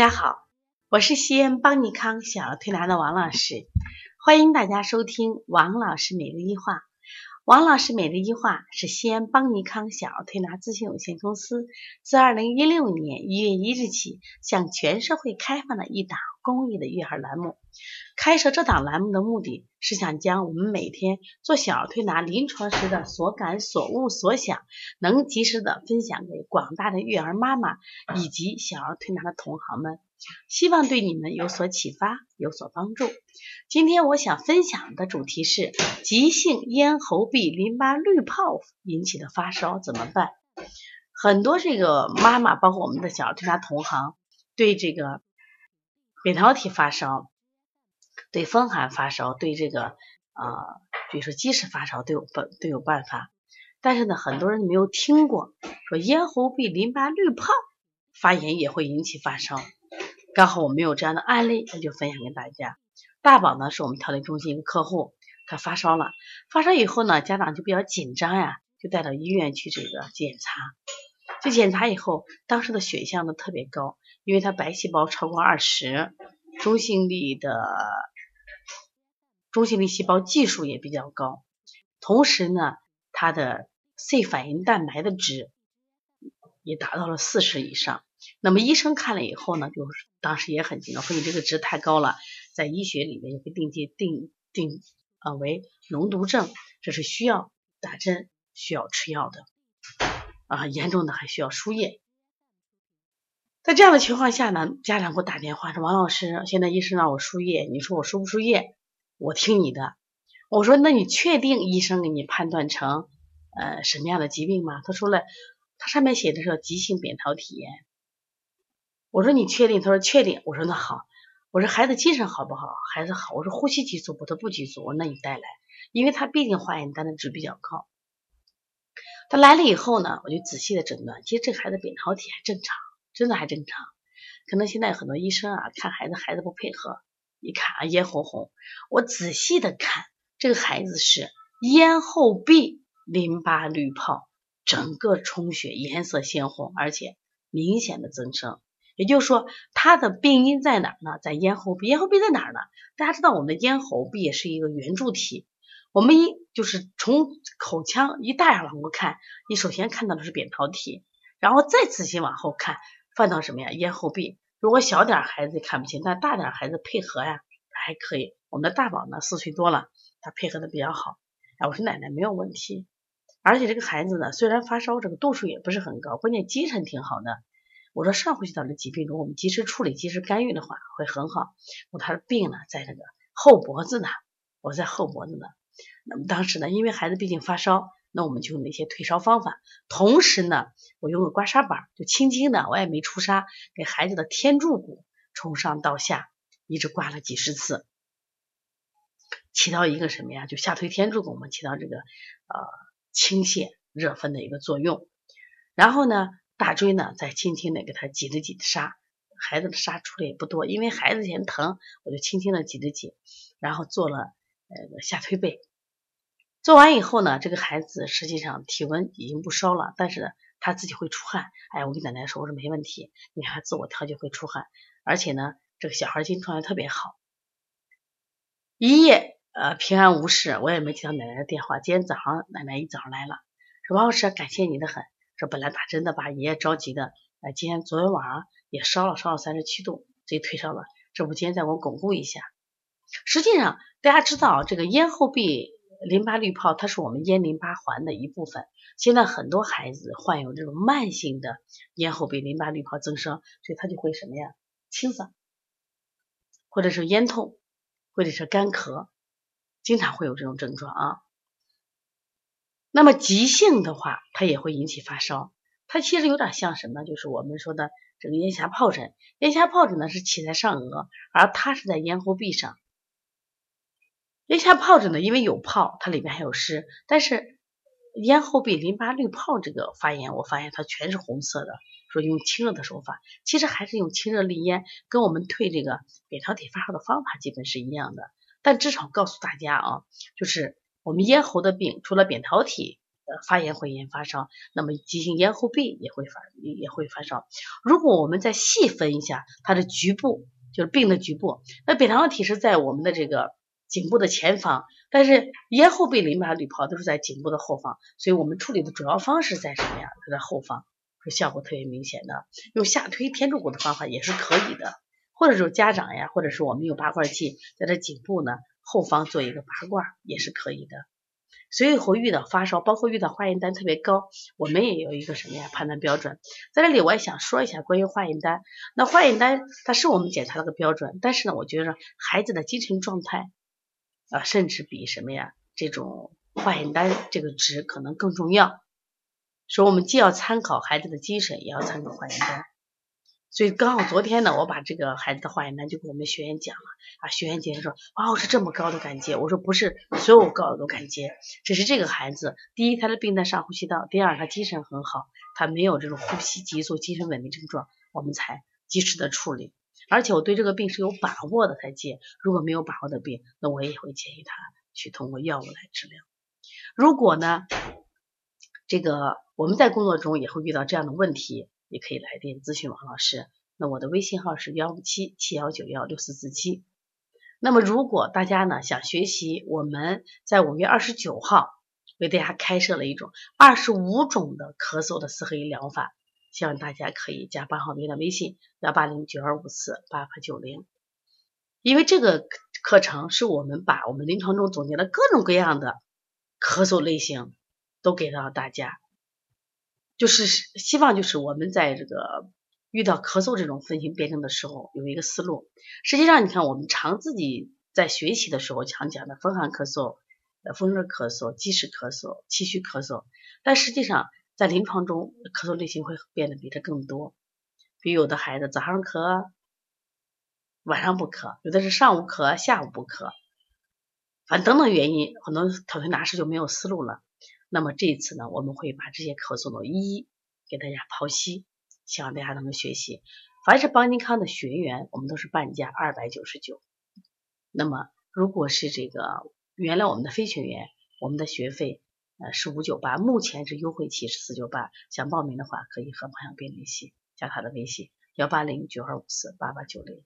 大家好，我是西安邦尼康小儿推拿的王老师，欢迎大家收听王老师每日一话。王老师每日一句话是西安邦尼康小儿推拿咨询有限公司自二零一六年一月一日起向全社会开放的一档公益的育儿栏目。开设这档栏目的目的是想将我们每天做小儿推拿临床时的所感所悟所想，能及时的分享给广大的育儿妈妈以及小儿推拿的同行们，希望对你们有所启发，有所帮助。今天我想分享的主题是急性咽喉壁淋巴滤泡引起的发烧怎么办？很多这个妈妈，包括我们的小儿推拿同行，对这个扁桃体发烧。对风寒发烧，对这个啊，比如说积食发烧都有办都有办法，但是呢，很多人没有听过说咽喉壁淋巴滤泡发炎也会引起发烧。刚好我们有这样的案例，那就分享给大家。大宝呢是我们调理中心一个客户，他发烧了，发烧以后呢，家长就比较紧张呀，就带到医院去这个检查。去检查以后，当时的血象呢特别高，因为他白细胞超过二十，中性粒的。中性粒细胞计数也比较高，同时呢，他的 C 反应蛋白的值也达到了四十以上。那么医生看了以后呢，就当时也很紧张，说你这个值太高了，在医学里面也会定界定定啊为脓毒症，这是需要打针、需要吃药的啊，严重的还需要输液。在这样的情况下呢，家长给我打电话说：“王老师，现在医生让我输液，你说我输不输液？”我听你的，我说那你确定医生给你判断成呃什么样的疾病吗？他说了，他上面写的是急性扁桃体炎。我说你确定？他说确定。我说那好，我说孩子精神好不好？孩子好。我说呼吸急促不？他不急促。我说那你带来，因为他毕竟化验单的值比较高。他来了以后呢，我就仔细的诊断，其实这孩子扁桃体还正常，真的还正常。可能现在很多医生啊看孩子，孩子不配合。一看啊，咽喉红，我仔细的看，这个孩子是咽后壁淋巴滤泡，整个充血，颜色鲜红，而且明显的增生。也就是说，它的病因在哪儿呢？在咽喉壁。咽喉壁在哪儿呢？大家知道，我们的咽喉壁也是一个圆柱体。我们一就是从口腔一大眼往过看，你首先看到的是扁桃体，然后再仔细往后看，翻到什么呀？咽喉壁。如果小点孩子看不清，但大点孩子配合呀还可以。我们的大宝呢四岁多了，他配合的比较好。哎，我说奶奶没有问题，而且这个孩子呢虽然发烧，这个度数也不是很高，关键精神挺好的。我说上呼吸道的疾病中，我们及时处理、及时干预的话会很好。我他的病呢在这个后脖子呢，我在后脖子呢。那么当时呢，因为孩子毕竟发烧。那我们就用那些退烧方法，同时呢，我用个刮痧板，就轻轻的，我也没出痧，给孩子的天柱骨从上到下一直刮了几十次，起到一个什么呀？就下推天柱骨嘛，起到这个呃清泻热分的一个作用。然后呢，大椎呢再轻轻的给他挤着挤的痧，孩子的痧出的也不多，因为孩子嫌疼，我就轻轻的挤着挤，然后做了呃下推背。做完以后呢，这个孩子实际上体温已经不烧了，但是呢，他自己会出汗。哎，我跟奶奶说，我说没问题，你看他自我调节会出汗，而且呢，这个小孩精神状态特别好，一夜呃平安无事，我也没接到奶奶的电话。今天早上奶奶一早上来了，说王老师感谢你的很，说本来打针的把爷爷着急的，呃，今天昨天晚上也烧了，烧了三十七度，所以退烧了。这不今天再给我巩固一下。实际上大家知道这个咽后壁。淋巴滤泡，它是我们咽淋巴环的一部分。现在很多孩子患有这种慢性的咽后壁淋巴滤泡增生，所以他就会什么呀？清嗓，或者是咽痛，或者是干咳，经常会有这种症状啊。那么急性的话，它也会引起发烧。它其实有点像什么？就是我们说的这个咽峡疱疹。咽峡疱疹呢是起在上颚，而它是在咽喉壁上。咽下疱疹呢，因为有泡，它里面还有湿。但是咽后壁淋巴滤泡这个发炎，我发现它全是红色的。说用清热的手法，其实还是用清热利咽，跟我们退这个扁桃体发烧的方法基本是一样的。但至少告诉大家啊，就是我们咽喉的病，除了扁桃体呃发炎会炎发烧，那么急性咽后病也会发也会发烧。如果我们再细分一下它的局部，就是病的局部，那扁桃体是在我们的这个颈部的前方，但是咽后病淋巴滤泡都是在颈部的后方，所以我们处理的主要方式在什么呀？在后方是效果特别明显的。用下推天柱骨的方法也是可以的，或者说家长呀，或者是我们用拔罐器在这颈部呢后方做一个拔罐也是可以的。所以会遇到发烧，包括遇到化验单特别高，我们也有一个什么呀判断标准。在这里我也想说一下关于化验单。那化验单它是我们检查的个标准，但是呢，我觉得孩子的精神状态啊，甚至比什么呀这种化验单这个值可能更重要。所以我们既要参考孩子的精神，也要参考化验单。所以刚好昨天呢，我把这个孩子的化验单就给我们学员讲了啊，学员姐姐说哦是这么高的感觉，我说不是所有高的都感觉，只是这个孩子第一他的病在上呼吸道，第二他精神很好，他没有这种呼吸急促、精神稳定症状，我们才及时的处理。而且我对这个病是有把握的才接，如果没有把握的病，那我也会建议他去通过药物来治疗。如果呢，这个我们在工作中也会遇到这样的问题。也可以来电咨询王老师，那我的微信号是幺五七七幺九幺六四四七。那么如果大家呢想学习，我们在五月二十九号为大家开设了一种二十五种的咳嗽的四合一疗法，希望大家可以加八号的微信幺八零九二五四八八九零。因为这个课程是我们把我们临床中总结的各种各样的咳嗽类型都给到大家。就是希望，就是我们在这个遇到咳嗽这种分型辩证的时候，有一个思路。实际上，你看我们常自己在学习的时候常讲的风寒咳嗽、呃风热咳嗽、积食咳嗽、气虚咳嗽，但实际上在临床中咳嗽类型会变得比这更多。比如有的孩子早上咳，晚上不咳；有的是上午咳，下午不咳，反正等等原因，很多头推拿师就没有思路了。那么这一次呢，我们会把这些咳嗽呢一一给大家剖析，希望大家能够学习。凡是邦尼康的学员，我们都是半价二百九十九。那么如果是这个原来我们的非学员，我们的学费呃是五九八，目前是优惠期是四九八。想报名的话，可以和王小兵联系，加他的微信幺八零九二五四八八九零。